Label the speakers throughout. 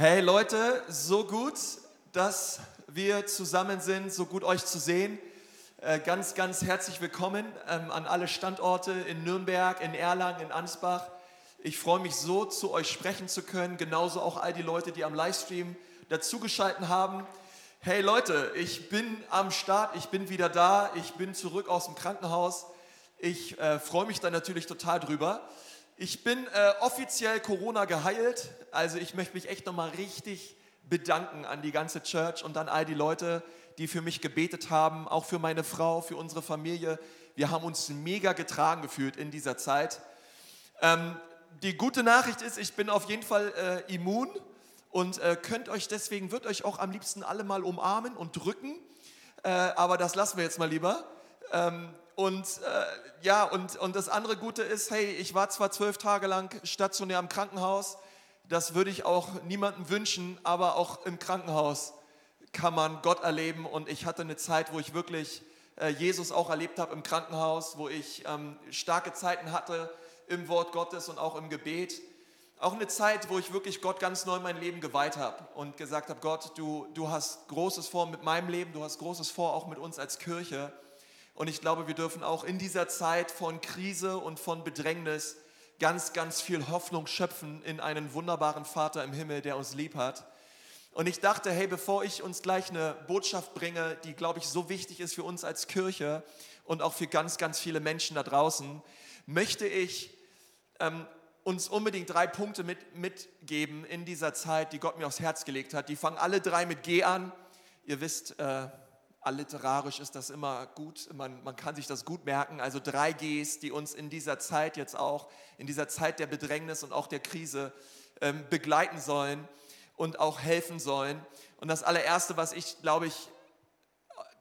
Speaker 1: Hey Leute, so gut, dass wir zusammen sind, so gut euch zu sehen. Äh, ganz, ganz herzlich willkommen ähm, an alle Standorte in Nürnberg, in Erlangen, in Ansbach. Ich freue mich so, zu euch sprechen zu können, genauso auch all die Leute, die am Livestream dazugeschaltet haben. Hey Leute, ich bin am Start, ich bin wieder da, ich bin zurück aus dem Krankenhaus. Ich äh, freue mich da natürlich total drüber. Ich bin äh, offiziell Corona geheilt, also ich möchte mich echt nochmal richtig bedanken an die ganze Church und an all die Leute, die für mich gebetet haben, auch für meine Frau, für unsere Familie. Wir haben uns mega getragen gefühlt in dieser Zeit. Ähm, die gute Nachricht ist, ich bin auf jeden Fall äh, immun und äh, könnt euch deswegen, wird euch auch am liebsten alle mal umarmen und drücken, äh, aber das lassen wir jetzt mal lieber. Ähm, und äh, ja, und, und das andere Gute ist, hey, ich war zwar zwölf Tage lang stationär im Krankenhaus, das würde ich auch niemandem wünschen, aber auch im Krankenhaus kann man Gott erleben. Und ich hatte eine Zeit, wo ich wirklich äh, Jesus auch erlebt habe im Krankenhaus, wo ich ähm, starke Zeiten hatte im Wort Gottes und auch im Gebet. Auch eine Zeit, wo ich wirklich Gott ganz neu mein Leben geweiht habe und gesagt habe, Gott, du, du hast Großes vor mit meinem Leben, du hast Großes vor auch mit uns als Kirche. Und ich glaube, wir dürfen auch in dieser Zeit von Krise und von Bedrängnis ganz, ganz viel Hoffnung schöpfen in einen wunderbaren Vater im Himmel, der uns lieb hat. Und ich dachte, hey, bevor ich uns gleich eine Botschaft bringe, die, glaube ich, so wichtig ist für uns als Kirche und auch für ganz, ganz viele Menschen da draußen, möchte ich ähm, uns unbedingt drei Punkte mit, mitgeben in dieser Zeit, die Gott mir aufs Herz gelegt hat. Die fangen alle drei mit G an. Ihr wisst, äh, alliterarisch ist das immer gut, man, man kann sich das gut merken. Also drei Gs, die uns in dieser Zeit jetzt auch, in dieser Zeit der Bedrängnis und auch der Krise ähm, begleiten sollen und auch helfen sollen. Und das allererste, was ich, glaube ich,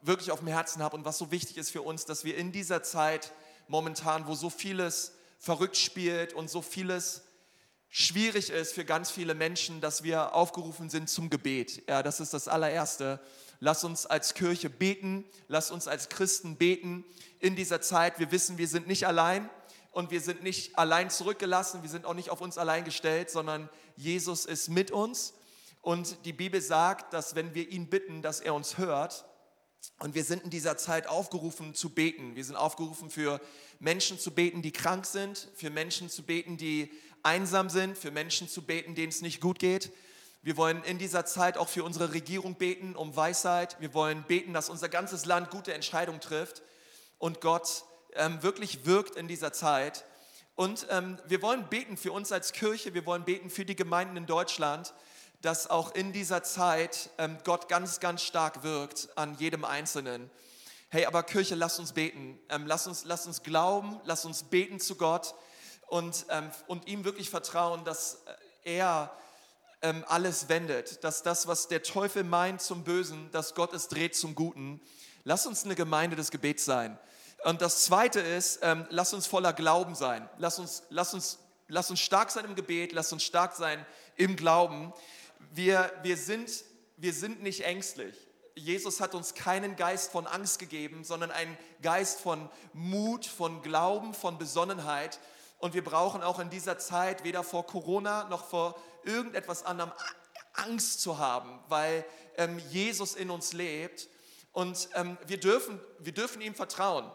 Speaker 1: wirklich auf dem Herzen habe und was so wichtig ist für uns, dass wir in dieser Zeit momentan, wo so vieles verrückt spielt und so vieles schwierig ist für ganz viele Menschen, dass wir aufgerufen sind zum Gebet. Ja, das ist das allererste. Lass uns als Kirche beten, lass uns als Christen beten in dieser Zeit. Wir wissen, wir sind nicht allein und wir sind nicht allein zurückgelassen, wir sind auch nicht auf uns allein gestellt, sondern Jesus ist mit uns. Und die Bibel sagt, dass wenn wir ihn bitten, dass er uns hört. Und wir sind in dieser Zeit aufgerufen zu beten. Wir sind aufgerufen für Menschen zu beten, die krank sind, für Menschen zu beten, die einsam sind, für Menschen zu beten, denen es nicht gut geht. Wir wollen in dieser Zeit auch für unsere Regierung beten, um Weisheit. Wir wollen beten, dass unser ganzes Land gute Entscheidungen trifft und Gott ähm, wirklich wirkt in dieser Zeit. Und ähm, wir wollen beten für uns als Kirche, wir wollen beten für die Gemeinden in Deutschland, dass auch in dieser Zeit ähm, Gott ganz, ganz stark wirkt an jedem Einzelnen. Hey, aber Kirche, lass uns beten. Ähm, lass, uns, lass uns glauben, lass uns beten zu Gott und, ähm, und ihm wirklich vertrauen, dass äh, er ähm, alles wendet, dass das, was der Teufel meint zum Bösen, dass Gott es dreht zum Guten. Lass uns eine Gemeinde des Gebets sein. Und das Zweite ist, ähm, lass uns voller Glauben sein. Lass uns, lass, uns, lass uns stark sein im Gebet, lass uns stark sein im Glauben. Wir, wir, sind, wir sind nicht ängstlich. Jesus hat uns keinen Geist von Angst gegeben, sondern einen Geist von Mut, von Glauben, von Besonnenheit. Und wir brauchen auch in dieser Zeit weder vor Corona noch vor irgendetwas anderem Angst zu haben, weil ähm, Jesus in uns lebt. Und ähm, wir, dürfen, wir dürfen ihm vertrauen.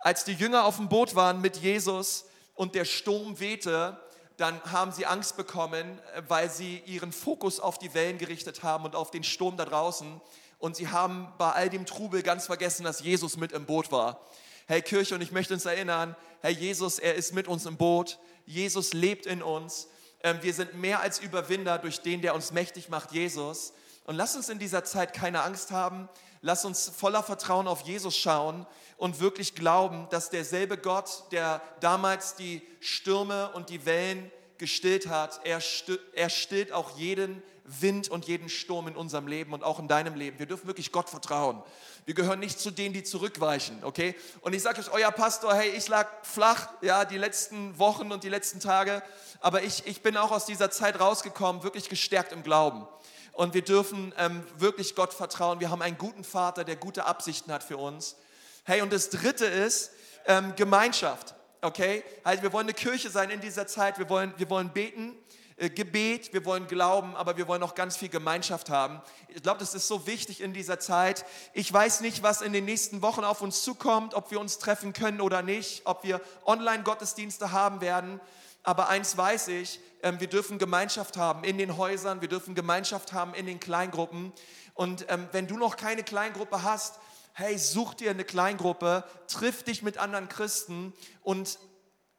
Speaker 1: Als die Jünger auf dem Boot waren mit Jesus und der Sturm wehte, dann haben sie Angst bekommen, äh, weil sie ihren Fokus auf die Wellen gerichtet haben und auf den Sturm da draußen. Und sie haben bei all dem Trubel ganz vergessen, dass Jesus mit im Boot war. Hey Kirche, und ich möchte uns erinnern, Herr Jesus, er ist mit uns im Boot. Jesus lebt in uns. Ähm, wir sind mehr als Überwinder durch den, der uns mächtig macht, Jesus. Und lass uns in dieser Zeit keine Angst haben. Lass uns voller Vertrauen auf Jesus schauen und wirklich glauben, dass derselbe Gott, der damals die Stürme und die Wellen gestillt hat, er, stillt auch jeden Wind und jeden Sturm in unserem Leben und auch in deinem Leben. Wir dürfen wirklich Gott vertrauen. Wir gehören nicht zu denen, die zurückweichen, okay? Und ich sage euch, euer Pastor, hey, ich lag flach, ja, die letzten Wochen und die letzten Tage, aber ich, ich bin auch aus dieser Zeit rausgekommen, wirklich gestärkt im Glauben. Und wir dürfen ähm, wirklich Gott vertrauen. Wir haben einen guten Vater, der gute Absichten hat für uns. Hey, und das Dritte ist ähm, Gemeinschaft, okay? Halt, wir wollen eine Kirche sein in dieser Zeit, wir wollen, wir wollen beten äh, Gebet, wir wollen Glauben, aber wir wollen auch ganz viel Gemeinschaft haben. Ich glaube, das ist so wichtig in dieser Zeit. Ich weiß nicht, was in den nächsten Wochen auf uns zukommt, ob wir uns treffen können oder nicht, ob wir Online-Gottesdienste haben werden. Aber eins weiß ich, ähm, wir dürfen Gemeinschaft haben in den Häusern, wir dürfen Gemeinschaft haben in den Kleingruppen. Und ähm, wenn du noch keine Kleingruppe hast, hey, such dir eine Kleingruppe, triff dich mit anderen Christen und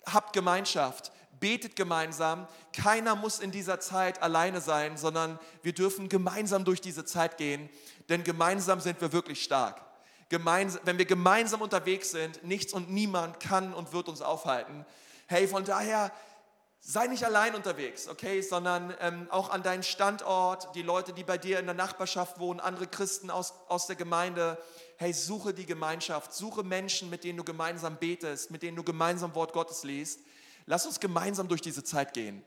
Speaker 1: habt Gemeinschaft betet gemeinsam. Keiner muss in dieser Zeit alleine sein, sondern wir dürfen gemeinsam durch diese Zeit gehen, denn gemeinsam sind wir wirklich stark. Gemeinsam, wenn wir gemeinsam unterwegs sind, nichts und niemand kann und wird uns aufhalten. Hey, von daher sei nicht allein unterwegs, okay, sondern ähm, auch an deinen Standort, die Leute, die bei dir in der Nachbarschaft wohnen, andere Christen aus, aus der Gemeinde. Hey, suche die Gemeinschaft, suche Menschen, mit denen du gemeinsam betest, mit denen du gemeinsam Wort Gottes liest. Lass uns gemeinsam durch diese Zeit gehen,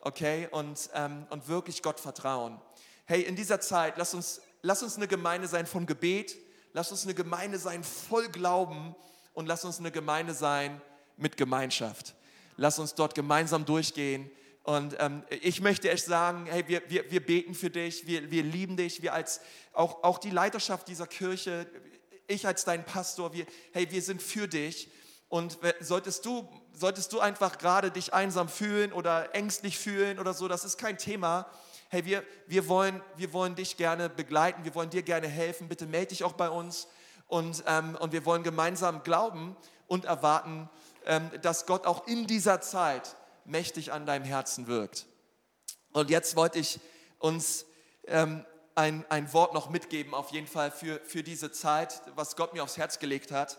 Speaker 1: okay? Und, ähm, und wirklich Gott vertrauen. Hey, in dieser Zeit, lass uns, lass uns eine Gemeinde sein von Gebet, lass uns eine Gemeinde sein voll Glauben und lass uns eine Gemeinde sein mit Gemeinschaft. Lass uns dort gemeinsam durchgehen. Und ähm, ich möchte echt sagen, hey, wir, wir, wir beten für dich, wir, wir lieben dich, wir als auch, auch die Leiterschaft dieser Kirche, ich als dein Pastor, wir, hey, wir sind für dich. Und solltest du, solltest du einfach gerade dich einsam fühlen oder ängstlich fühlen oder so, das ist kein Thema. Hey, wir, wir, wollen, wir wollen dich gerne begleiten, wir wollen dir gerne helfen. Bitte melde dich auch bei uns. Und, ähm, und wir wollen gemeinsam glauben und erwarten, ähm, dass Gott auch in dieser Zeit mächtig an deinem Herzen wirkt. Und jetzt wollte ich uns ähm, ein, ein Wort noch mitgeben, auf jeden Fall für, für diese Zeit, was Gott mir aufs Herz gelegt hat.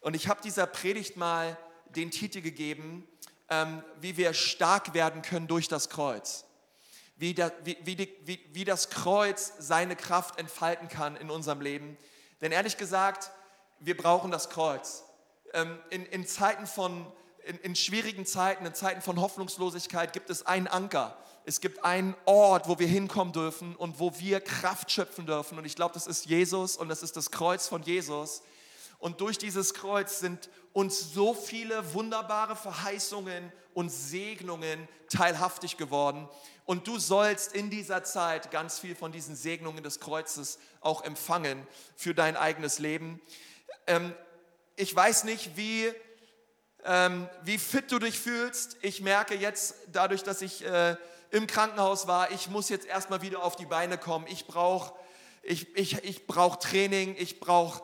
Speaker 1: Und ich habe dieser Predigt mal den Titel gegeben, ähm, wie wir stark werden können durch das Kreuz. Wie, da, wie, wie, die, wie, wie das Kreuz seine Kraft entfalten kann in unserem Leben. Denn ehrlich gesagt, wir brauchen das Kreuz. Ähm, in, in Zeiten von, in, in schwierigen Zeiten, in Zeiten von Hoffnungslosigkeit gibt es einen Anker. Es gibt einen Ort, wo wir hinkommen dürfen und wo wir Kraft schöpfen dürfen. Und ich glaube, das ist Jesus und das ist das Kreuz von Jesus. Und durch dieses Kreuz sind uns so viele wunderbare Verheißungen und Segnungen teilhaftig geworden. Und du sollst in dieser Zeit ganz viel von diesen Segnungen des Kreuzes auch empfangen für dein eigenes Leben. Ähm, ich weiß nicht, wie, ähm, wie fit du dich fühlst. Ich merke jetzt, dadurch, dass ich äh, im Krankenhaus war, ich muss jetzt erstmal wieder auf die Beine kommen. Ich brauche ich, ich, ich brauch Training, ich brauche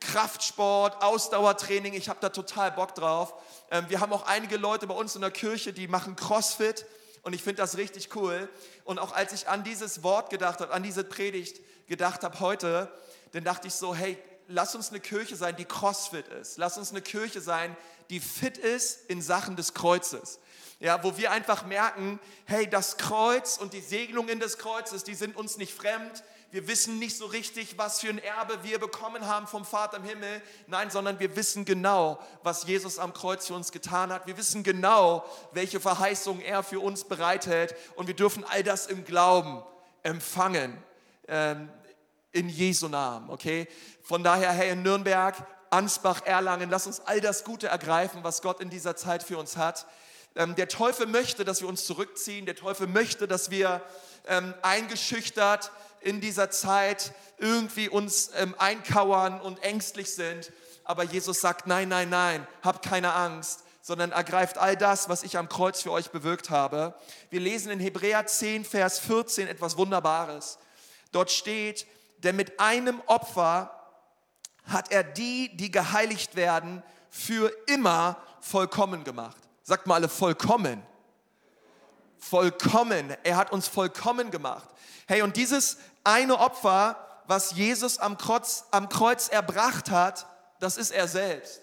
Speaker 1: Kraftsport, Ausdauertraining, ich habe da total Bock drauf. Ähm, wir haben auch einige Leute bei uns in der Kirche, die machen CrossFit und ich finde das richtig cool. Und auch als ich an dieses Wort gedacht habe, an diese Predigt gedacht habe heute, dann dachte ich so, hey, lass uns eine Kirche sein, die CrossFit ist. Lass uns eine Kirche sein, die fit ist in Sachen des Kreuzes. Ja, wo wir einfach merken, hey, das Kreuz und die Segnungen des Kreuzes, die sind uns nicht fremd, wir wissen nicht so richtig, was für ein Erbe wir bekommen haben vom Vater im Himmel. Nein, sondern wir wissen genau, was Jesus am Kreuz für uns getan hat. Wir wissen genau, welche Verheißungen er für uns bereithält. Und wir dürfen all das im Glauben empfangen. Ähm, in Jesu Namen, okay? Von daher, hey, in Nürnberg, Ansbach, Erlangen, lass uns all das Gute ergreifen, was Gott in dieser Zeit für uns hat. Ähm, der Teufel möchte, dass wir uns zurückziehen. Der Teufel möchte, dass wir ähm, eingeschüchtert in dieser Zeit irgendwie uns ähm, einkauern und ängstlich sind. Aber Jesus sagt, nein, nein, nein, habt keine Angst, sondern ergreift all das, was ich am Kreuz für euch bewirkt habe. Wir lesen in Hebräer 10, Vers 14 etwas Wunderbares. Dort steht, denn mit einem Opfer hat er die, die geheiligt werden, für immer vollkommen gemacht. Sagt mal alle vollkommen. Vollkommen. Er hat uns vollkommen gemacht. Hey, und dieses eine Opfer, was Jesus am Kreuz, am Kreuz erbracht hat, das ist er selbst.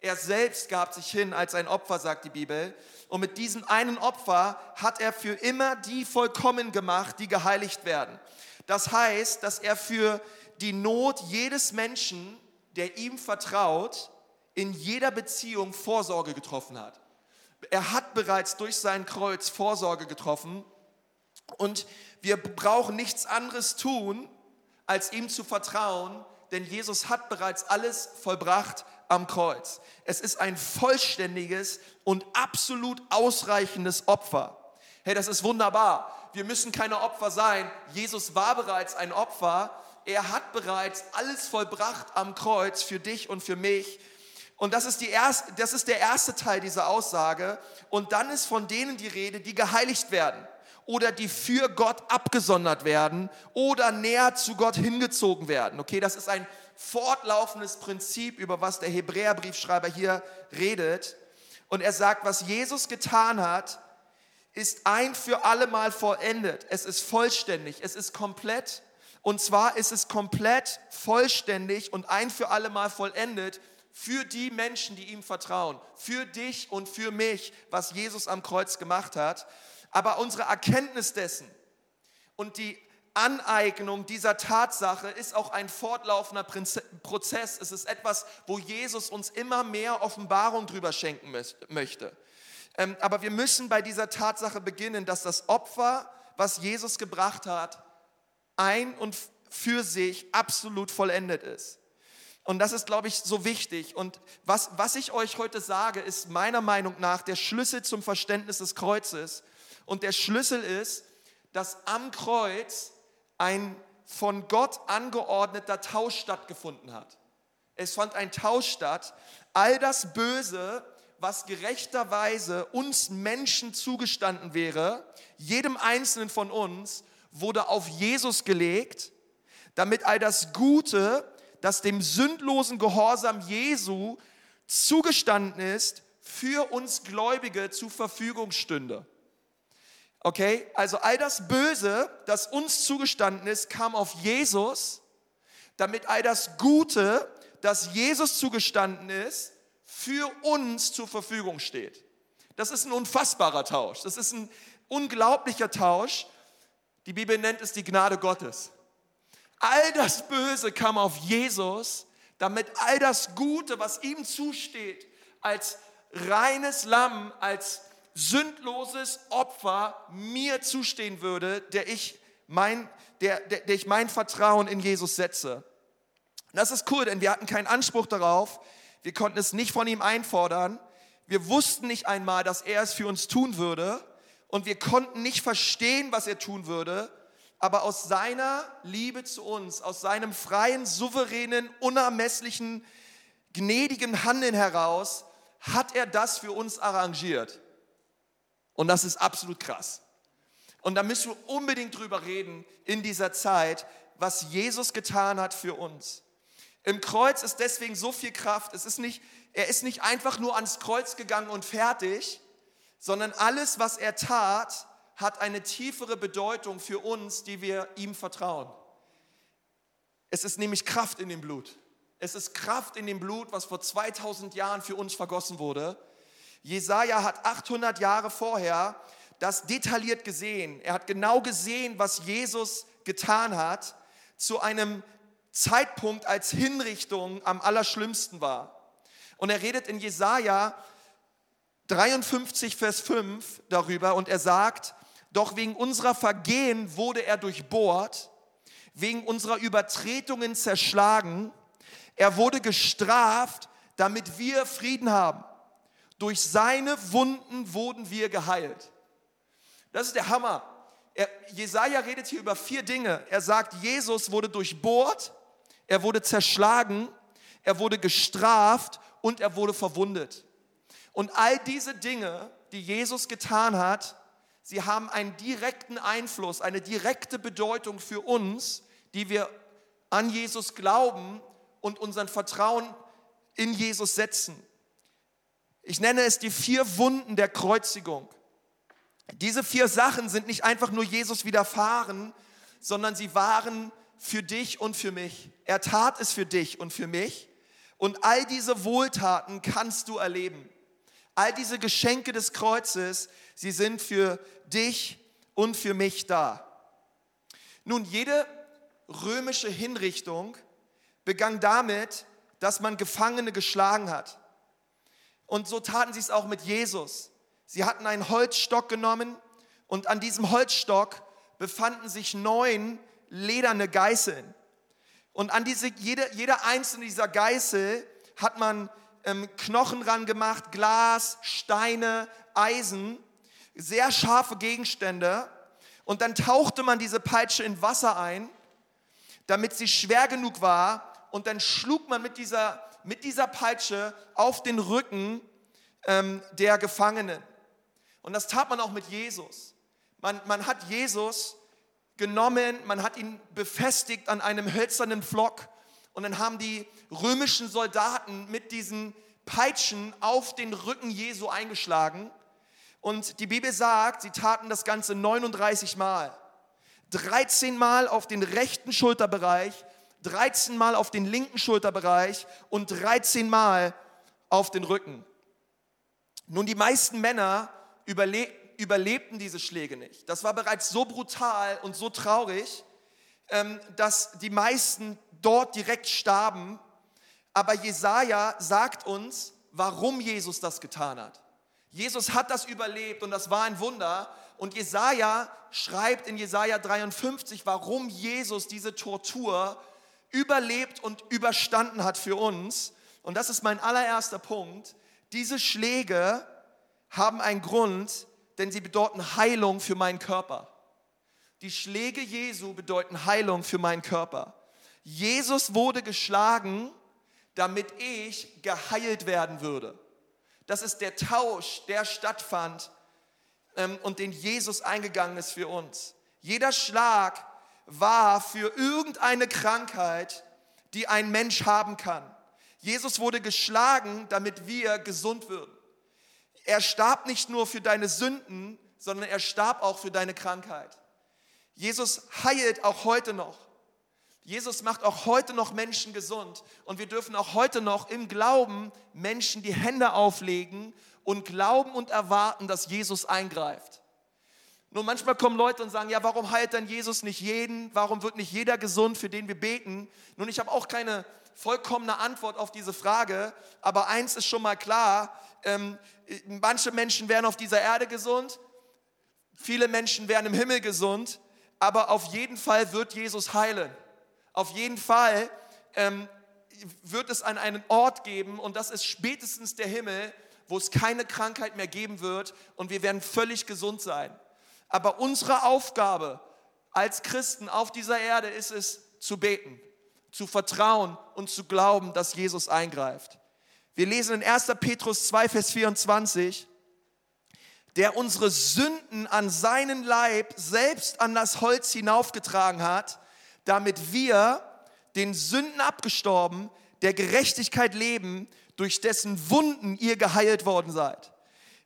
Speaker 1: Er selbst gab sich hin als ein Opfer, sagt die Bibel. Und mit diesem einen Opfer hat er für immer die vollkommen gemacht, die geheiligt werden. Das heißt, dass er für die Not jedes Menschen, der ihm vertraut, in jeder Beziehung Vorsorge getroffen hat. Er hat bereits durch sein Kreuz Vorsorge getroffen und wir brauchen nichts anderes tun, als ihm zu vertrauen, denn Jesus hat bereits alles vollbracht am Kreuz. Es ist ein vollständiges und absolut ausreichendes Opfer. Hey, das ist wunderbar. Wir müssen keine Opfer sein. Jesus war bereits ein Opfer. Er hat bereits alles vollbracht am Kreuz für dich und für mich. Und das ist, die erste, das ist der erste Teil dieser Aussage. Und dann ist von denen die Rede, die geheiligt werden oder die für Gott abgesondert werden oder näher zu Gott hingezogen werden. Okay, das ist ein fortlaufendes Prinzip, über was der Hebräerbriefschreiber hier redet. Und er sagt, was Jesus getan hat, ist ein für alle Mal vollendet. Es ist vollständig, es ist komplett. Und zwar ist es komplett vollständig und ein für alle Mal vollendet für die Menschen, die ihm vertrauen, für dich und für mich, was Jesus am Kreuz gemacht hat. Aber unsere Erkenntnis dessen und die Aneignung dieser Tatsache ist auch ein fortlaufender Prozess. Es ist etwas, wo Jesus uns immer mehr Offenbarung drüber schenken möchte. Ähm, aber wir müssen bei dieser Tatsache beginnen, dass das Opfer, was Jesus gebracht hat, ein und für sich absolut vollendet ist. Und das ist, glaube ich, so wichtig. Und was, was ich euch heute sage, ist meiner Meinung nach der Schlüssel zum Verständnis des Kreuzes und der Schlüssel ist, dass am Kreuz ein von Gott angeordneter Tausch stattgefunden hat. Es fand ein Tausch statt. All das Böse, was gerechterweise uns Menschen zugestanden wäre, jedem Einzelnen von uns, wurde auf Jesus gelegt, damit all das Gute, das dem sündlosen Gehorsam Jesu zugestanden ist, für uns Gläubige zur Verfügung stünde. Okay, also all das Böse, das uns zugestanden ist, kam auf Jesus, damit all das Gute, das Jesus zugestanden ist, für uns zur Verfügung steht. Das ist ein unfassbarer Tausch. Das ist ein unglaublicher Tausch. Die Bibel nennt es die Gnade Gottes. All das Böse kam auf Jesus, damit all das Gute, was ihm zusteht, als reines Lamm, als sündloses Opfer mir zustehen würde, der ich mein, der, der, der ich mein Vertrauen in Jesus setze. das ist cool, denn wir hatten keinen Anspruch darauf. Wir konnten es nicht von ihm einfordern. Wir wussten nicht einmal, dass er es für uns tun würde. Und wir konnten nicht verstehen, was er tun würde. Aber aus seiner Liebe zu uns, aus seinem freien, souveränen, unermesslichen, gnädigen Handeln heraus, hat er das für uns arrangiert. Und das ist absolut krass. Und da müssen wir unbedingt drüber reden in dieser Zeit, was Jesus getan hat für uns. Im Kreuz ist deswegen so viel Kraft. Es ist nicht, er ist nicht einfach nur ans Kreuz gegangen und fertig, sondern alles, was er tat, hat eine tiefere Bedeutung für uns, die wir ihm vertrauen. Es ist nämlich Kraft in dem Blut. Es ist Kraft in dem Blut, was vor 2000 Jahren für uns vergossen wurde Jesaja hat 800 Jahre vorher das detailliert gesehen. Er hat genau gesehen, was Jesus getan hat, zu einem Zeitpunkt, als Hinrichtung am allerschlimmsten war. Und er redet in Jesaja 53, Vers 5 darüber und er sagt, doch wegen unserer Vergehen wurde er durchbohrt, wegen unserer Übertretungen zerschlagen, er wurde gestraft, damit wir Frieden haben. Durch seine Wunden wurden wir geheilt. Das ist der Hammer. Er, Jesaja redet hier über vier Dinge. Er sagt, Jesus wurde durchbohrt, er wurde zerschlagen, er wurde gestraft und er wurde verwundet. Und all diese Dinge, die Jesus getan hat, sie haben einen direkten Einfluss, eine direkte Bedeutung für uns, die wir an Jesus glauben und unseren Vertrauen in Jesus setzen. Ich nenne es die vier Wunden der Kreuzigung. Diese vier Sachen sind nicht einfach nur Jesus widerfahren, sondern sie waren für dich und für mich. Er tat es für dich und für mich. Und all diese Wohltaten kannst du erleben. All diese Geschenke des Kreuzes, sie sind für dich und für mich da. Nun, jede römische Hinrichtung begann damit, dass man Gefangene geschlagen hat. Und so taten sie es auch mit Jesus. Sie hatten einen Holzstock genommen und an diesem Holzstock befanden sich neun lederne Geißeln. Und an diese, jede, jeder einzelne dieser Geißel hat man ähm, Knochen ran gemacht, Glas, Steine, Eisen. sehr scharfe Gegenstände und dann tauchte man diese Peitsche in Wasser ein, damit sie schwer genug war und dann schlug man mit dieser, mit dieser Peitsche auf den Rücken ähm, der Gefangenen. Und das tat man auch mit Jesus. Man, man hat Jesus genommen, man hat ihn befestigt an einem hölzernen Flock und dann haben die römischen Soldaten mit diesen Peitschen auf den Rücken Jesu eingeschlagen. Und die Bibel sagt, sie taten das Ganze 39 Mal. 13 Mal auf den rechten Schulterbereich, 13 Mal auf den linken Schulterbereich und 13 Mal auf den Rücken. Nun, die meisten Männer überle überlebten diese Schläge nicht. Das war bereits so brutal und so traurig, dass die meisten dort direkt starben. Aber Jesaja sagt uns, warum Jesus das getan hat. Jesus hat das überlebt und das war ein Wunder. Und Jesaja schreibt in Jesaja 53, warum Jesus diese Tortur überlebt und überstanden hat für uns. Und das ist mein allererster Punkt. Diese Schläge haben einen Grund, denn sie bedeuten Heilung für meinen Körper. Die Schläge Jesu bedeuten Heilung für meinen Körper. Jesus wurde geschlagen, damit ich geheilt werden würde. Das ist der Tausch, der stattfand ähm, und den Jesus eingegangen ist für uns. Jeder Schlag war für irgendeine Krankheit, die ein Mensch haben kann. Jesus wurde geschlagen, damit wir gesund würden. Er starb nicht nur für deine Sünden, sondern er starb auch für deine Krankheit. Jesus heilt auch heute noch. Jesus macht auch heute noch Menschen gesund und wir dürfen auch heute noch im Glauben Menschen die Hände auflegen und glauben und erwarten, dass Jesus eingreift. Nur manchmal kommen Leute und sagen, ja, warum heilt dann Jesus nicht jeden? Warum wird nicht jeder gesund, für den wir beten? Nun, ich habe auch keine vollkommene Antwort auf diese Frage, aber eins ist schon mal klar, ähm, manche Menschen werden auf dieser Erde gesund, viele Menschen werden im Himmel gesund, aber auf jeden Fall wird Jesus heilen. Auf jeden Fall ähm, wird es an einen Ort geben und das ist spätestens der Himmel, wo es keine Krankheit mehr geben wird und wir werden völlig gesund sein. Aber unsere Aufgabe als Christen auf dieser Erde ist es zu beten, zu vertrauen und zu glauben, dass Jesus eingreift. Wir lesen in 1. Petrus 2, Vers 24, der unsere Sünden an seinen Leib selbst an das Holz hinaufgetragen hat, damit wir den Sünden abgestorben, der Gerechtigkeit leben, durch dessen Wunden ihr geheilt worden seid.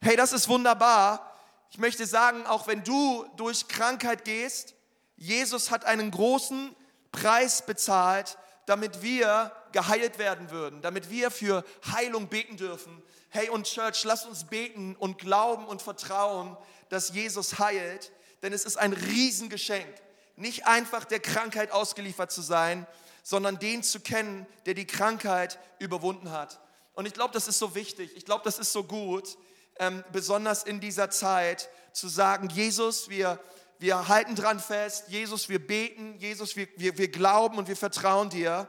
Speaker 1: Hey, das ist wunderbar. Ich möchte sagen, auch wenn du durch Krankheit gehst, Jesus hat einen großen Preis bezahlt, damit wir geheilt werden würden, damit wir für Heilung beten dürfen. Hey und Church, lass uns beten und glauben und vertrauen, dass Jesus heilt, denn es ist ein Riesengeschenk nicht einfach der Krankheit ausgeliefert zu sein, sondern den zu kennen, der die Krankheit überwunden hat. Und ich glaube, das ist so wichtig. Ich glaube, das ist so gut, ähm, besonders in dieser Zeit, zu sagen, Jesus, wir, wir halten dran fest, Jesus, wir beten, Jesus, wir, wir, wir glauben und wir vertrauen dir.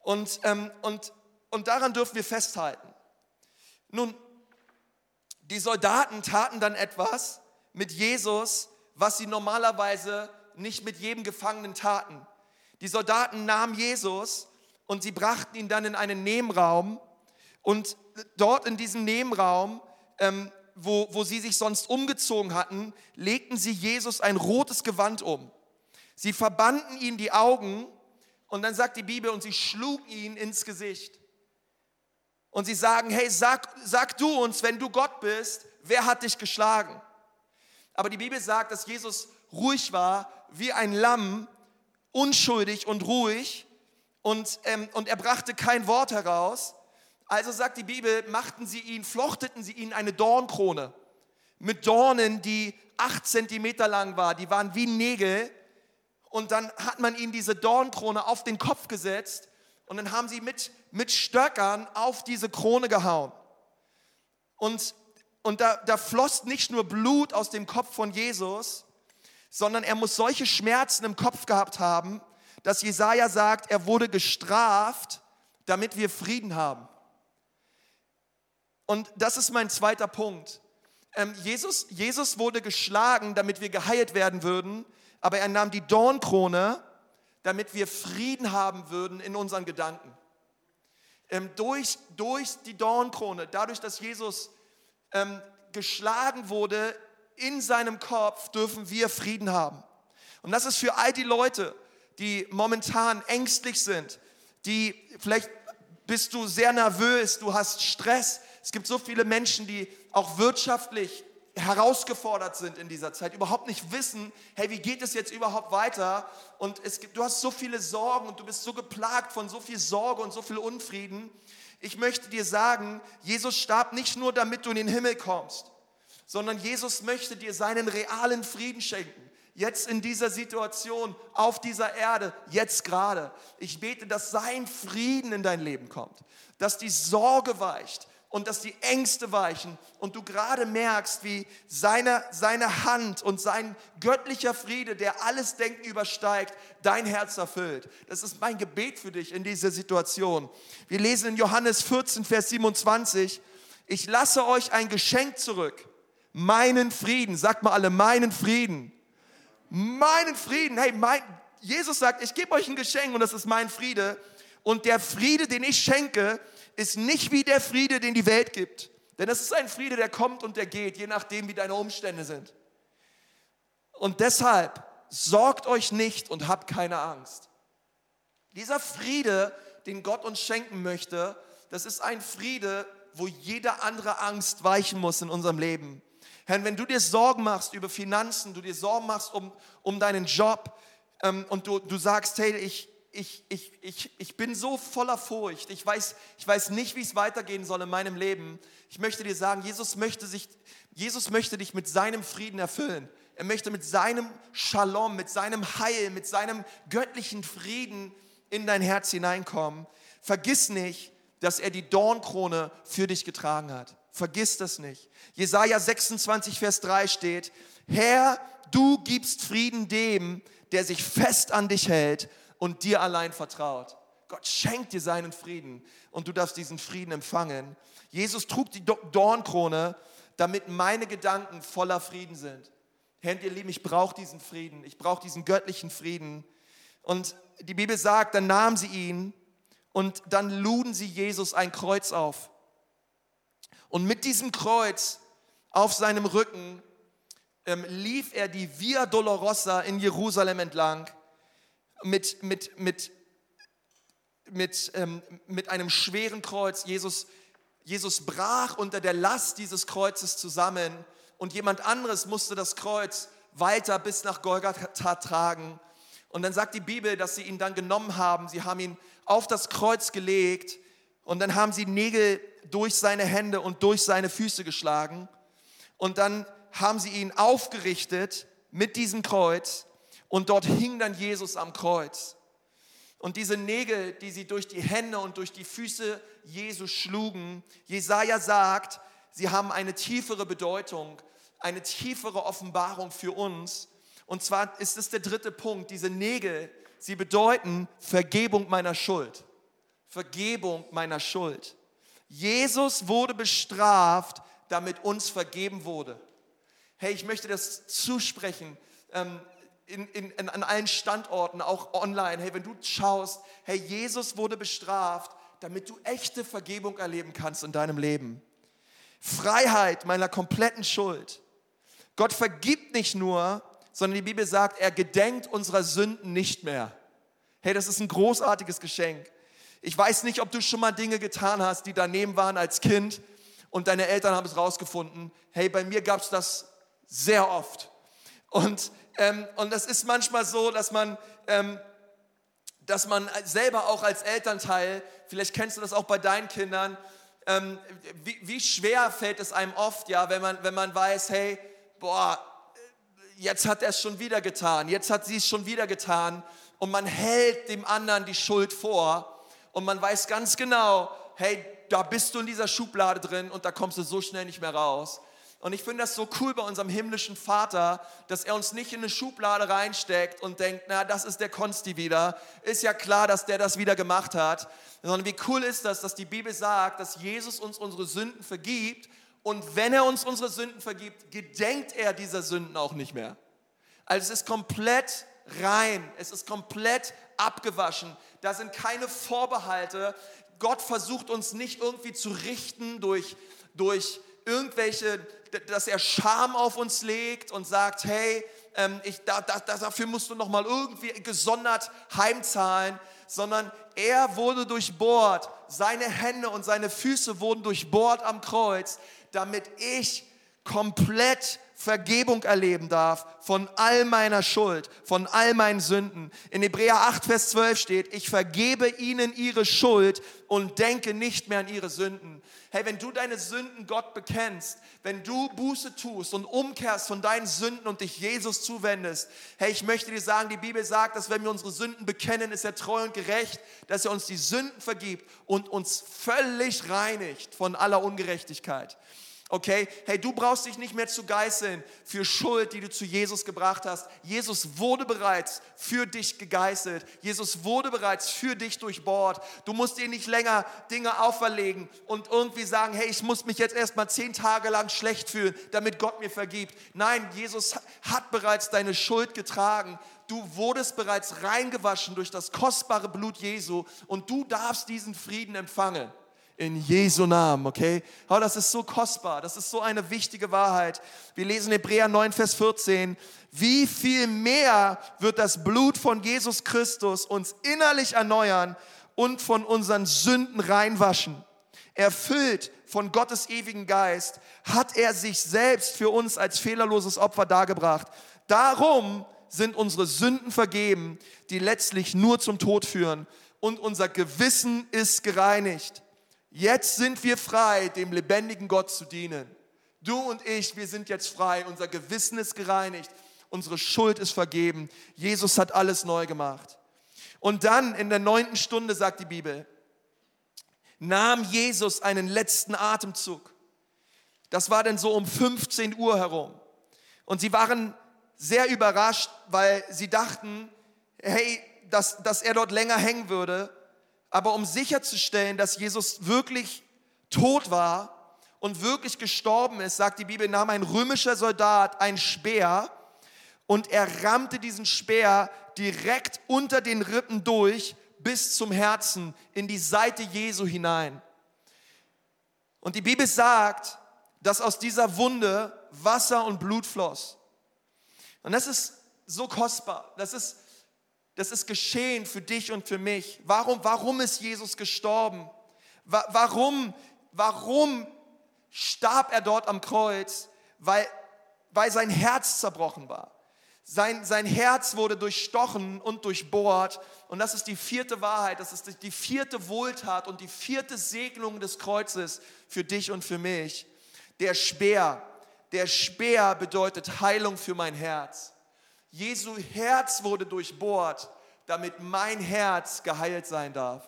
Speaker 1: Und, ähm, und, und daran dürfen wir festhalten. Nun, die Soldaten taten dann etwas mit Jesus, was sie normalerweise nicht mit jedem Gefangenen taten. Die Soldaten nahmen Jesus und sie brachten ihn dann in einen Nebenraum und dort in diesem Nebenraum, ähm, wo, wo sie sich sonst umgezogen hatten, legten sie Jesus ein rotes Gewand um. Sie verbanden ihn die Augen und dann sagt die Bibel, und sie schlugen ihn ins Gesicht. Und sie sagen, hey, sag, sag du uns, wenn du Gott bist, wer hat dich geschlagen? Aber die Bibel sagt, dass Jesus ruhig war wie ein Lamm, unschuldig und ruhig und, ähm, und er brachte kein Wort heraus. Also sagt die Bibel, machten sie ihn, flochteten sie ihn eine Dornkrone mit Dornen, die acht Zentimeter lang war, die waren wie Nägel. Und dann hat man ihnen diese Dornkrone auf den Kopf gesetzt und dann haben sie mit, mit Stöckern auf diese Krone gehauen. Und, und da, da floss nicht nur Blut aus dem Kopf von Jesus, sondern er muss solche Schmerzen im Kopf gehabt haben, dass Jesaja sagt, er wurde gestraft, damit wir Frieden haben. Und das ist mein zweiter Punkt. ähm, Jesus, Jesus wurde geschlagen, damit wir geheilt werden würden, aber er nahm die Dornkrone, damit wir Frieden haben würden in unseren Gedanken. Ähm, durch, durch die Dornkrone, dadurch, dass Jesus ähm, geschlagen wurde in seinem Kopf, dürfen wir Frieden haben. Und das ist für all die Leute, die momentan ängstlich sind, die vielleicht bist du sehr nervös, du hast Stress. Es gibt so viele Menschen, die auch wirtschaftlich herausgefordert sind in dieser Zeit, überhaupt nicht wissen, hey, wie geht es jetzt überhaupt weiter? Und es gibt, du hast so viele Sorgen und du bist so geplagt von so viel Sorge und so viel Unfrieden. Ich möchte dir sagen, Jesus starb nicht nur, damit du in den Himmel kommst, sondern Jesus möchte dir seinen realen Frieden schenken. Jetzt in dieser Situation, auf dieser Erde, jetzt gerade. Ich bete, dass sein Frieden in dein Leben kommt, dass die Sorge weicht, und dass die Ängste weichen und du gerade merkst, wie seine, seine Hand und sein göttlicher Friede, der alles Denken übersteigt, dein Herz erfüllt. Das ist mein Gebet für dich in dieser Situation. Wir lesen in Johannes 14, Vers 27, ich lasse euch ein Geschenk zurück, meinen Frieden. Sagt mal alle, meinen Frieden. Meinen Frieden. Hey, mein, Jesus sagt, ich gebe euch ein Geschenk und das ist mein Friede. Und der Friede, den ich schenke, ist nicht wie der Friede, den die Welt gibt. Denn es ist ein Friede, der kommt und der geht, je nachdem, wie deine Umstände sind. Und deshalb sorgt euch nicht und habt keine Angst. Dieser Friede, den Gott uns schenken möchte, das ist ein Friede, wo jede andere Angst weichen muss in unserem Leben. Herr, wenn du dir Sorgen machst über Finanzen, du dir Sorgen machst um, um deinen Job ähm, und du, du sagst, hey, ich, ich, ich, ich, ich bin so voller Furcht. Ich weiß, ich weiß nicht, wie es weitergehen soll in meinem Leben. Ich möchte dir sagen, Jesus möchte, sich, Jesus möchte dich mit seinem Frieden erfüllen. Er möchte mit seinem Shalom, mit seinem Heil, mit seinem göttlichen Frieden in dein Herz hineinkommen. Vergiss nicht, dass er die Dornkrone für dich getragen hat. Vergiss das nicht. Jesaja 26, Vers 3 steht: Herr, du gibst Frieden dem, der sich fest an dich hält und dir allein vertraut. Gott schenkt dir seinen Frieden und du darfst diesen Frieden empfangen. Jesus trug die Dornkrone, damit meine Gedanken voller Frieden sind. Herr, ihr Lieben, ich brauche diesen Frieden. Ich brauche diesen göttlichen Frieden. Und die Bibel sagt, dann nahmen sie ihn und dann luden sie Jesus ein Kreuz auf. Und mit diesem Kreuz auf seinem Rücken ähm, lief er die Via Dolorosa in Jerusalem entlang mit, mit, mit, mit, ähm, mit einem schweren Kreuz. Jesus, Jesus brach unter der Last dieses Kreuzes zusammen und jemand anderes musste das Kreuz weiter bis nach Golgatha tragen. Und dann sagt die Bibel, dass sie ihn dann genommen haben. Sie haben ihn auf das Kreuz gelegt und dann haben sie Nägel durch seine Hände und durch seine Füße geschlagen. Und dann haben sie ihn aufgerichtet mit diesem Kreuz und dort hing dann Jesus am Kreuz. Und diese Nägel, die sie durch die Hände und durch die Füße Jesus schlugen, Jesaja sagt, sie haben eine tiefere Bedeutung, eine tiefere Offenbarung für uns. Und zwar ist es der dritte Punkt, diese Nägel, sie bedeuten Vergebung meiner Schuld. Vergebung meiner Schuld. Jesus wurde bestraft, damit uns vergeben wurde. Hey, ich möchte das zusprechen. Ähm, in, in, an allen Standorten, auch online. Hey, wenn du schaust, hey, Jesus wurde bestraft, damit du echte Vergebung erleben kannst in deinem Leben. Freiheit meiner kompletten Schuld. Gott vergibt nicht nur, sondern die Bibel sagt, er gedenkt unserer Sünden nicht mehr. Hey, das ist ein großartiges Geschenk. Ich weiß nicht, ob du schon mal Dinge getan hast, die daneben waren als Kind und deine Eltern haben es rausgefunden. Hey, bei mir gab es das sehr oft. Und ähm, und das ist manchmal so, dass man, ähm, dass man selber auch als Elternteil, vielleicht kennst du das auch bei deinen Kindern, ähm, wie, wie, schwer fällt es einem oft, ja, wenn man, wenn man weiß, hey, boah, jetzt hat er es schon wieder getan, jetzt hat sie es schon wieder getan und man hält dem anderen die Schuld vor und man weiß ganz genau, hey, da bist du in dieser Schublade drin und da kommst du so schnell nicht mehr raus. Und ich finde das so cool bei unserem himmlischen Vater, dass er uns nicht in eine Schublade reinsteckt und denkt, na, das ist der Konsti wieder. Ist ja klar, dass der das wieder gemacht hat. Sondern wie cool ist das, dass die Bibel sagt, dass Jesus uns unsere Sünden vergibt Und wenn er uns unsere Sünden vergibt, gedenkt er dieser Sünden auch nicht mehr. Also es ist komplett rein, es ist komplett abgewaschen. Da sind keine Vorbehalte. Gott versucht uns nicht irgendwie zu richten durch, durch irgendwelche, dass er Scham auf uns legt und sagt, hey, ähm, ich, da, da, dafür musst du noch mal irgendwie gesondert heimzahlen, sondern er wurde durchbohrt, seine Hände und seine Füße wurden durchbohrt am Kreuz, damit ich komplett Vergebung erleben darf von all meiner Schuld, von all meinen Sünden. In Hebräer 8, Vers 12 steht, ich vergebe ihnen ihre Schuld und denke nicht mehr an ihre Sünden. Hey, wenn du deine Sünden Gott bekennst, wenn du Buße tust und umkehrst von deinen Sünden und dich Jesus zuwendest, hey, ich möchte dir sagen, die Bibel sagt, dass wenn wir unsere Sünden bekennen, ist er treu und gerecht, dass er uns die Sünden vergibt und uns völlig reinigt von aller Ungerechtigkeit. Okay, hey, du brauchst dich nicht mehr zu geißeln für Schuld, die du zu Jesus gebracht hast. Jesus wurde bereits für dich gegeißelt. Jesus wurde bereits für dich durchbohrt. Du musst dir nicht länger Dinge auferlegen und irgendwie sagen, hey, ich muss mich jetzt erstmal zehn Tage lang schlecht fühlen, damit Gott mir vergibt. Nein, Jesus hat bereits deine Schuld getragen. Du wurdest bereits reingewaschen durch das kostbare Blut Jesu und du darfst diesen Frieden empfangen. In Jesu Namen, okay? Oh, das ist so kostbar, das ist so eine wichtige Wahrheit. Wir lesen Hebräer 9, Vers 14. Wie viel mehr wird das Blut von Jesus Christus uns innerlich erneuern und von unseren Sünden reinwaschen? Erfüllt von Gottes ewigen Geist hat er sich selbst für uns als fehlerloses Opfer dargebracht. Darum sind unsere Sünden vergeben, die letztlich nur zum Tod führen. Und unser Gewissen ist gereinigt. Jetzt sind wir frei, dem lebendigen Gott zu dienen. Du und ich, wir sind jetzt frei. Unser Gewissen ist gereinigt. Unsere Schuld ist vergeben. Jesus hat alles neu gemacht. Und dann in der neunten Stunde, sagt die Bibel, nahm Jesus einen letzten Atemzug. Das war dann so um 15 Uhr herum. Und sie waren sehr überrascht, weil sie dachten, hey, dass, dass er dort länger hängen würde. Aber um sicherzustellen, dass Jesus wirklich tot war und wirklich gestorben ist, sagt die Bibel, nahm ein römischer Soldat ein Speer und er rammte diesen Speer direkt unter den Rippen durch bis zum Herzen in die Seite Jesu hinein. Und die Bibel sagt, dass aus dieser Wunde Wasser und Blut floss. Und das ist so kostbar. Das ist das ist geschehen für dich und für mich. Warum, warum ist Jesus gestorben? Warum, warum starb er dort am Kreuz? Weil, weil sein Herz zerbrochen war. Sein, sein Herz wurde durchstochen und durchbohrt. Und das ist die vierte Wahrheit, das ist die vierte Wohltat und die vierte Segnung des Kreuzes für dich und für mich. Der Speer. Der Speer bedeutet Heilung für mein Herz. Jesu Herz wurde durchbohrt, damit mein Herz geheilt sein darf.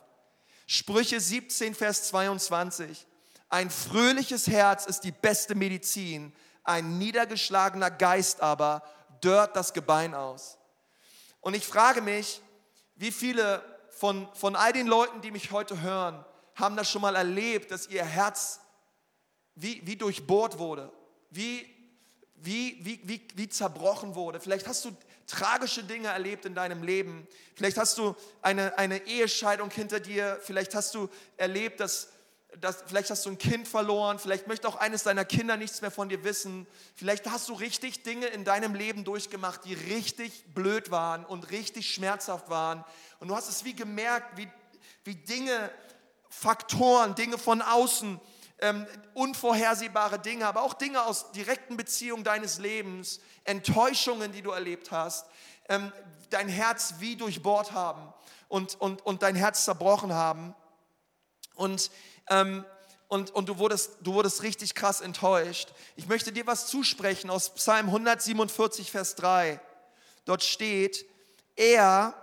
Speaker 1: Sprüche 17, Vers 22. Ein fröhliches Herz ist die beste Medizin, ein niedergeschlagener Geist aber dört das Gebein aus. Und ich frage mich, wie viele von, von all den Leuten, die mich heute hören, haben das schon mal erlebt, dass ihr Herz wie, wie durchbohrt wurde, wie wie, wie, wie, wie zerbrochen wurde. Vielleicht hast du tragische Dinge erlebt in deinem Leben. Vielleicht hast du eine, eine Ehescheidung hinter dir. Vielleicht hast du erlebt, dass, dass, vielleicht hast du ein Kind verloren. Vielleicht möchte auch eines deiner Kinder nichts mehr von dir wissen. Vielleicht hast du richtig Dinge in deinem Leben durchgemacht, die richtig blöd waren und richtig schmerzhaft waren. Und du hast es wie gemerkt, wie, wie Dinge, Faktoren, Dinge von außen, ähm, unvorhersehbare Dinge, aber auch Dinge aus direkten Beziehungen deines Lebens, Enttäuschungen, die du erlebt hast, ähm, dein Herz wie durchbohrt haben und, und, und dein Herz zerbrochen haben. Und, ähm, und, und du, wurdest, du wurdest richtig krass enttäuscht. Ich möchte dir was zusprechen aus Psalm 147, Vers 3. Dort steht, er,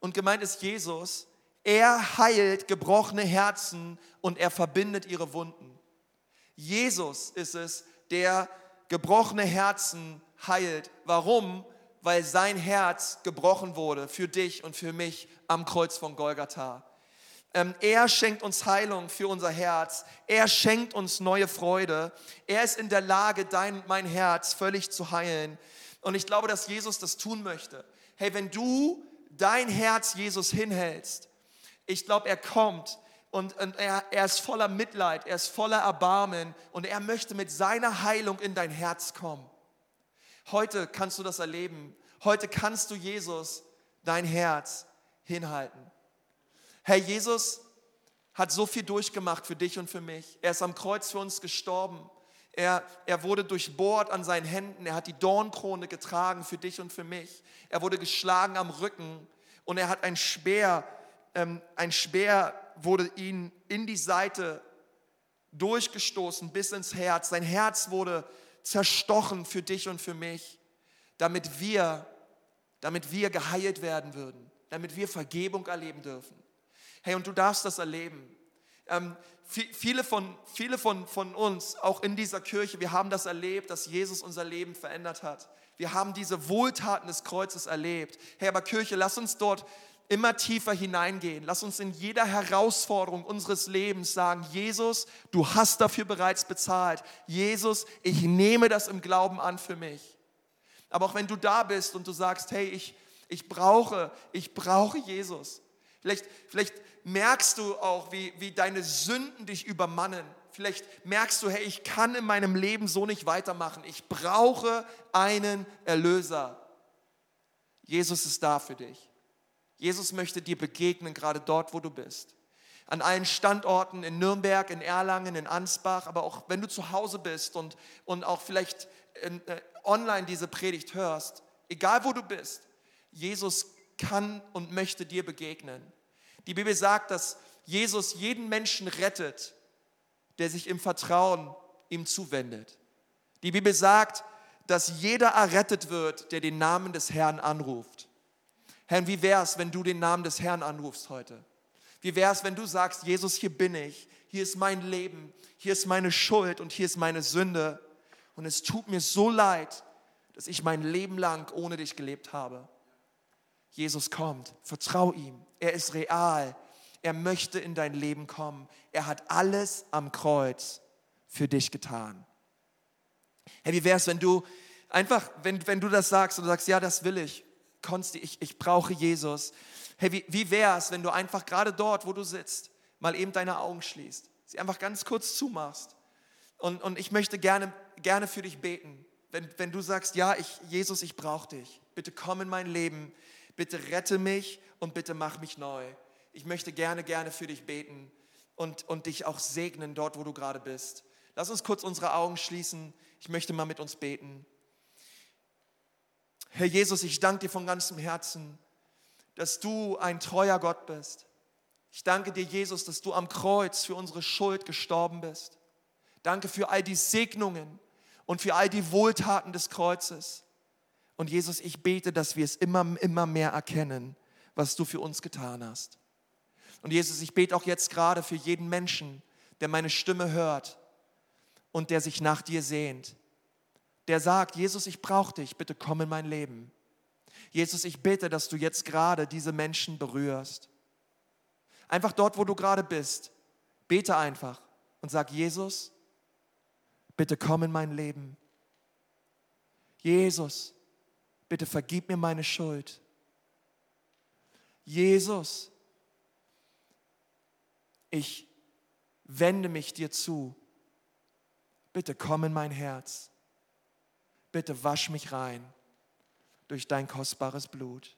Speaker 1: und gemeint ist Jesus, er heilt gebrochene Herzen und er verbindet ihre Wunden. Jesus ist es, der gebrochene Herzen heilt. Warum? Weil sein Herz gebrochen wurde für dich und für mich am Kreuz von Golgatha. Ähm, er schenkt uns Heilung für unser Herz. Er schenkt uns neue Freude. Er ist in der Lage, dein, mein Herz völlig zu heilen. Und ich glaube, dass Jesus das tun möchte. Hey, wenn du dein Herz Jesus hinhältst, ich glaube, er kommt und, und er, er ist voller Mitleid, er ist voller Erbarmen und er möchte mit seiner Heilung in dein Herz kommen. Heute kannst du das erleben. Heute kannst du Jesus dein Herz hinhalten. Herr Jesus hat so viel durchgemacht für dich und für mich. Er ist am Kreuz für uns gestorben. Er, er wurde durchbohrt an seinen Händen. Er hat die Dornkrone getragen für dich und für mich. Er wurde geschlagen am Rücken und er hat ein Speer, ähm, ein Speer wurde ihn in die Seite durchgestoßen bis ins Herz. Sein Herz wurde zerstochen für dich und für mich, damit wir, damit wir geheilt werden würden, damit wir Vergebung erleben dürfen. Hey, und du darfst das erleben. Ähm, viele von, viele von, von uns, auch in dieser Kirche, wir haben das erlebt, dass Jesus unser Leben verändert hat. Wir haben diese Wohltaten des Kreuzes erlebt. Hey, aber Kirche, lass uns dort immer tiefer hineingehen. Lass uns in jeder Herausforderung unseres Lebens sagen, Jesus, du hast dafür bereits bezahlt. Jesus, ich nehme das im Glauben an für mich. Aber auch wenn du da bist und du sagst, hey, ich, ich brauche, ich brauche Jesus. Vielleicht, vielleicht merkst du auch, wie, wie deine Sünden dich übermannen. Vielleicht merkst du, hey, ich kann in meinem Leben so nicht weitermachen. Ich brauche einen Erlöser. Jesus ist da für dich. Jesus möchte dir begegnen, gerade dort, wo du bist. An allen Standorten in Nürnberg, in Erlangen, in Ansbach, aber auch wenn du zu Hause bist und, und auch vielleicht in, äh, online diese Predigt hörst, egal wo du bist, Jesus kann und möchte dir begegnen. Die Bibel sagt, dass Jesus jeden Menschen rettet, der sich im Vertrauen ihm zuwendet. Die Bibel sagt, dass jeder errettet wird, der den Namen des Herrn anruft. Herr, wie wäre es, wenn du den Namen des Herrn anrufst heute? Wie wäre es, wenn du sagst, Jesus, hier bin ich, hier ist mein Leben, hier ist meine Schuld und hier ist meine Sünde. Und es tut mir so leid, dass ich mein Leben lang ohne dich gelebt habe. Jesus kommt, vertrau ihm, er ist real, er möchte in dein Leben kommen, er hat alles am Kreuz für dich getan. Hey, wie wäre es, wenn du einfach, wenn, wenn du das sagst und sagst, ja, das will ich, Konsti, ich, ich brauche Jesus. Hey, wie, wie wäre es, wenn du einfach gerade dort, wo du sitzt, mal eben deine Augen schließt, sie einfach ganz kurz zumachst. Und, und ich möchte gerne, gerne für dich beten. Wenn, wenn du sagst, ja, ich, Jesus, ich brauche dich. Bitte komm in mein Leben. Bitte rette mich und bitte mach mich neu. Ich möchte gerne, gerne für dich beten und, und dich auch segnen dort, wo du gerade bist. Lass uns kurz unsere Augen schließen. Ich möchte mal mit uns beten. Herr Jesus, ich danke dir von ganzem Herzen, dass du ein treuer Gott bist. Ich danke dir, Jesus, dass du am Kreuz für unsere Schuld gestorben bist. Danke für all die Segnungen und für all die Wohltaten des Kreuzes. Und Jesus, ich bete, dass wir es immer, immer mehr erkennen, was du für uns getan hast. Und Jesus, ich bete auch jetzt gerade für jeden Menschen, der meine Stimme hört und der sich nach dir sehnt der sagt, Jesus, ich brauche dich, bitte komm in mein Leben. Jesus, ich bitte, dass du jetzt gerade diese Menschen berührst. Einfach dort, wo du gerade bist, bete einfach und sag, Jesus, bitte komm in mein Leben. Jesus, bitte vergib mir meine Schuld. Jesus, ich wende mich dir zu. Bitte komm in mein Herz bitte wasch mich rein durch dein kostbares Blut.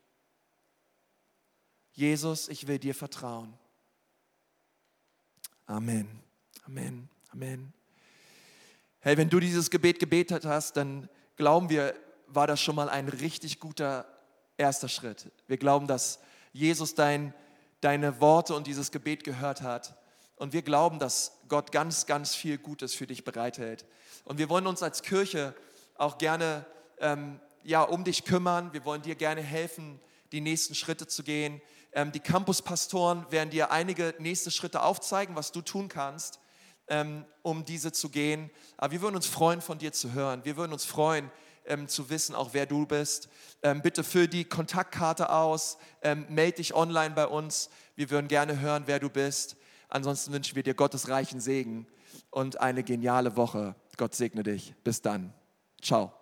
Speaker 1: Jesus, ich will dir vertrauen. Amen. Amen. Amen. Hey, wenn du dieses Gebet gebetet hast, dann glauben wir, war das schon mal ein richtig guter erster Schritt. Wir glauben, dass Jesus dein, deine Worte und dieses Gebet gehört hat. Und wir glauben, dass Gott ganz, ganz viel Gutes für dich bereithält. Und wir wollen uns als Kirche auch gerne ähm, ja, um dich kümmern. Wir wollen dir gerne helfen, die nächsten Schritte zu gehen. Ähm, die Campuspastoren werden dir einige nächste Schritte aufzeigen, was du tun kannst, ähm, um diese zu gehen. Aber wir würden uns freuen, von dir zu hören. Wir würden uns freuen, ähm, zu wissen, auch wer du bist. Ähm, bitte füll die Kontaktkarte aus, ähm, melde dich online bei uns. Wir würden gerne hören, wer du bist. Ansonsten wünschen wir dir Gottes reichen Segen und eine geniale Woche. Gott segne dich. Bis dann. Ciao.